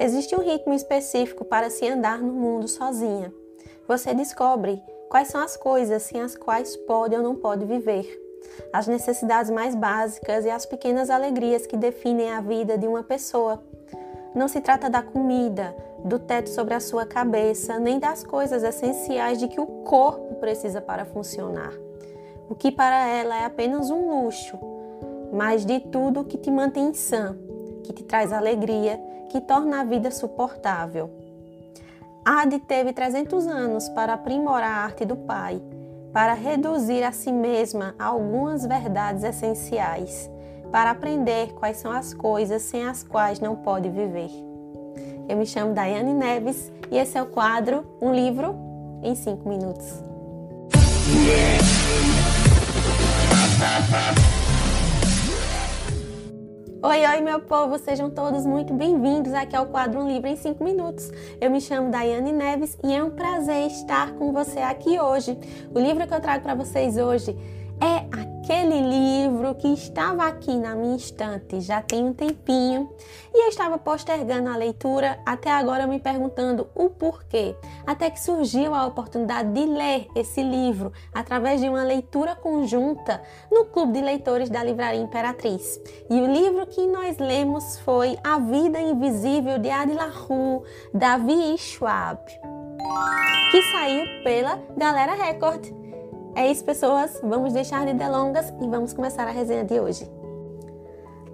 Existe um ritmo específico para se andar no mundo sozinha. Você descobre quais são as coisas sem as quais pode ou não pode viver, as necessidades mais básicas e as pequenas alegrias que definem a vida de uma pessoa. Não se trata da comida, do teto sobre a sua cabeça, nem das coisas essenciais de que o corpo precisa para funcionar. O que para ela é apenas um luxo, mas de tudo que te mantém sã, que te traz alegria que torna a vida suportável. Ade teve 300 anos para aprimorar a arte do pai, para reduzir a si mesma algumas verdades essenciais, para aprender quais são as coisas sem as quais não pode viver. Eu me chamo Daiane Neves e esse é o quadro Um Livro em 5 Minutos. Oi, oi, meu povo, sejam todos muito bem-vindos aqui ao quadro Livro em 5 Minutos. Eu me chamo Daiane Neves e é um prazer estar com você aqui hoje. O livro que eu trago para vocês hoje é aquele livro que estava aqui na minha estante já tem um tempinho e eu estava postergando a leitura até agora me perguntando o porquê. Até que surgiu a oportunidade de ler esse livro através de uma leitura conjunta no Clube de Leitores da Livraria Imperatriz. E o livro que nós lemos foi A Vida Invisível de Adi LaRue, Davi Schwab, que saiu pela Galera Record. É isso, pessoas. Vamos deixar de delongas e vamos começar a resenha de hoje.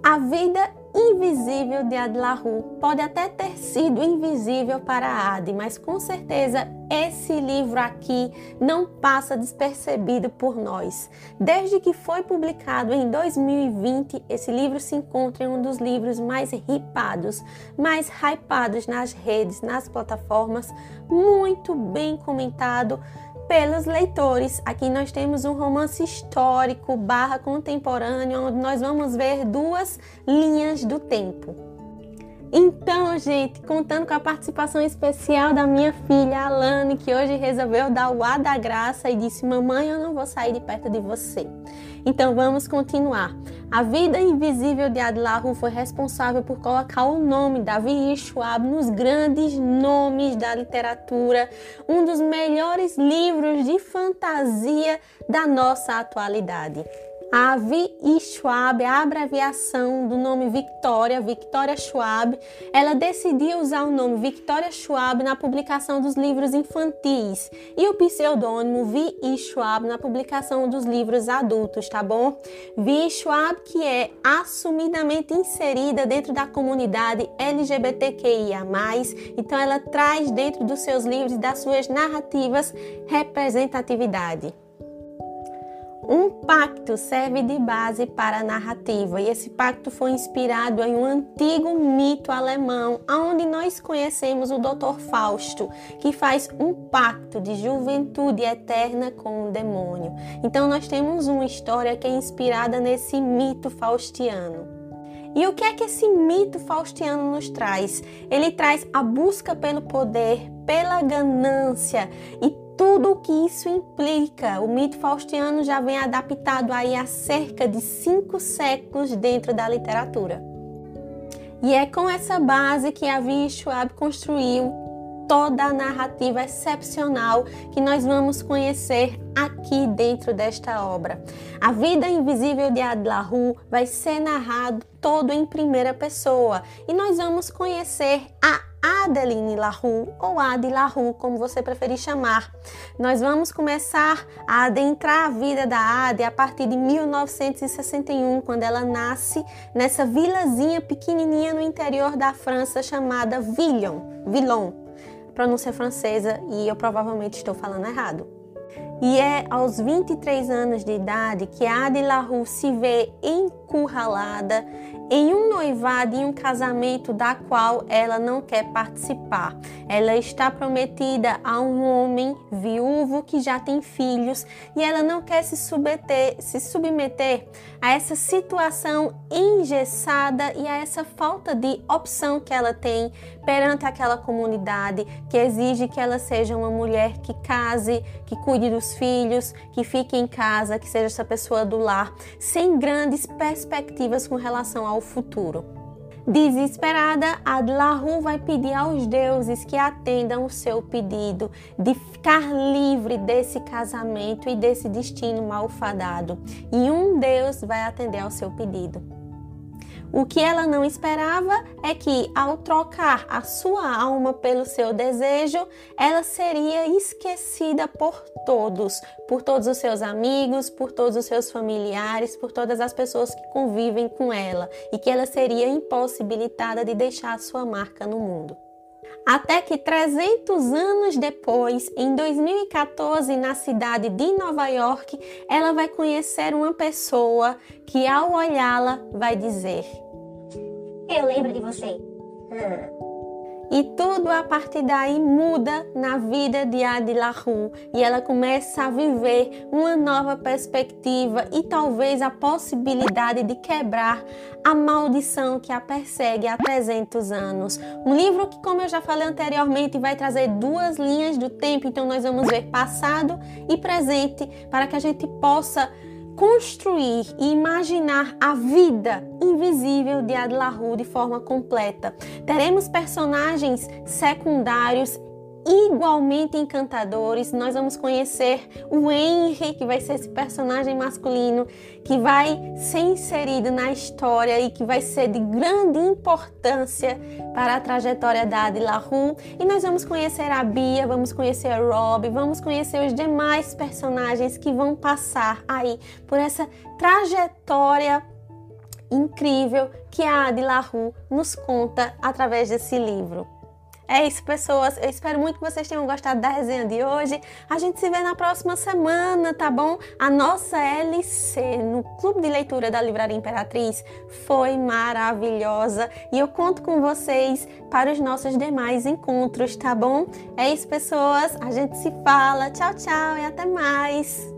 A vida invisível de Adlahu pode até ter sido invisível para Adi, mas com certeza esse livro aqui não passa despercebido por nós. Desde que foi publicado em 2020, esse livro se encontra em um dos livros mais ripados, mais hypados nas redes, nas plataformas, muito bem comentado pelos leitores. Aqui nós temos um romance histórico barra contemporâneo, onde nós vamos ver duas linhas do tempo. Então, gente, contando com a participação especial da minha filha Alane, que hoje resolveu dar o ar da graça e disse: Mamãe, eu não vou sair de perto de você. Então vamos continuar. A vida invisível de Adlahu foi responsável por colocar o nome Davi Schwab nos grandes nomes da literatura, um dos melhores livros de fantasia da nossa atualidade. A Vi Schwab, a abreviação do nome Victoria, Victoria Schwab, ela decidiu usar o nome Victoria Schwab na publicação dos livros infantis e o pseudônimo Vi Schwab na publicação dos livros adultos, tá bom? Vi Schwab, que é assumidamente inserida dentro da comunidade LGBTQIA+, então ela traz dentro dos seus livros e das suas narrativas representatividade. Um pacto serve de base para a narrativa e esse pacto foi inspirado em um antigo mito alemão, onde nós conhecemos o Dr. Fausto, que faz um pacto de juventude eterna com o demônio. Então nós temos uma história que é inspirada nesse mito faustiano. E o que é que esse mito faustiano nos traz? Ele traz a busca pelo poder, pela ganância e tudo o que isso implica. O mito faustiano já vem adaptado aí há cerca de cinco séculos dentro da literatura. E é com essa base que a Schwab construiu toda a narrativa excepcional que nós vamos conhecer aqui dentro desta obra. A vida invisível de Adlahu vai ser narrado todo em primeira pessoa e nós vamos conhecer a Adeline Larue ou Adi Larue, como você preferir chamar. Nós vamos começar a adentrar a vida da Ade a partir de 1961, quando ela nasce nessa vilazinha pequenininha no interior da França chamada Villon, Villon, pronúncia francesa e eu provavelmente estou falando errado. E é aos 23 anos de idade que Adi Larue se vê encurralada em um noivado e um casamento da qual ela não quer participar. Ela está prometida a um homem viúvo que já tem filhos e ela não quer se submeter, se submeter a essa situação engessada e a essa falta de opção que ela tem perante aquela comunidade que exige que ela seja uma mulher que case, que cuide dos filhos, que fique em casa, que seja essa pessoa do lar, sem grandes perspectivas com relação ao futuro. Desesperada, Adlahu vai pedir aos deuses que atendam o seu pedido de ficar livre desse casamento e desse destino malfadado. E um deus vai atender ao seu pedido. O que ela não esperava é que, ao trocar a sua alma pelo seu desejo, ela seria esquecida por todos, por todos os seus amigos, por todos os seus familiares, por todas as pessoas que convivem com ela, e que ela seria impossibilitada de deixar a sua marca no mundo. Até que 300 anos depois, em 2014, na cidade de Nova York, ela vai conhecer uma pessoa que, ao olhá-la, vai dizer: Eu lembro de você. E tudo a partir daí muda na vida de Adilahu e ela começa a viver uma nova perspectiva e talvez a possibilidade de quebrar a maldição que a persegue há 300 anos. Um livro que, como eu já falei anteriormente, vai trazer duas linhas do tempo, então nós vamos ver passado e presente para que a gente possa construir e imaginar a vida invisível de Adlahu de forma completa. Teremos personagens secundários igualmente encantadores. Nós vamos conhecer o Henry, que vai ser esse personagem masculino que vai ser inserido na história e que vai ser de grande importância para a trajetória da Adilahu. E nós vamos conhecer a Bia, vamos conhecer a Rob, vamos conhecer os demais personagens que vão passar aí por essa trajetória incrível que a Adilahu nos conta através desse livro. É isso, pessoas. Eu espero muito que vocês tenham gostado da resenha de hoje. A gente se vê na próxima semana, tá bom? A nossa LC no Clube de Leitura da Livraria Imperatriz foi maravilhosa e eu conto com vocês para os nossos demais encontros, tá bom? É isso, pessoas. A gente se fala. Tchau, tchau e até mais.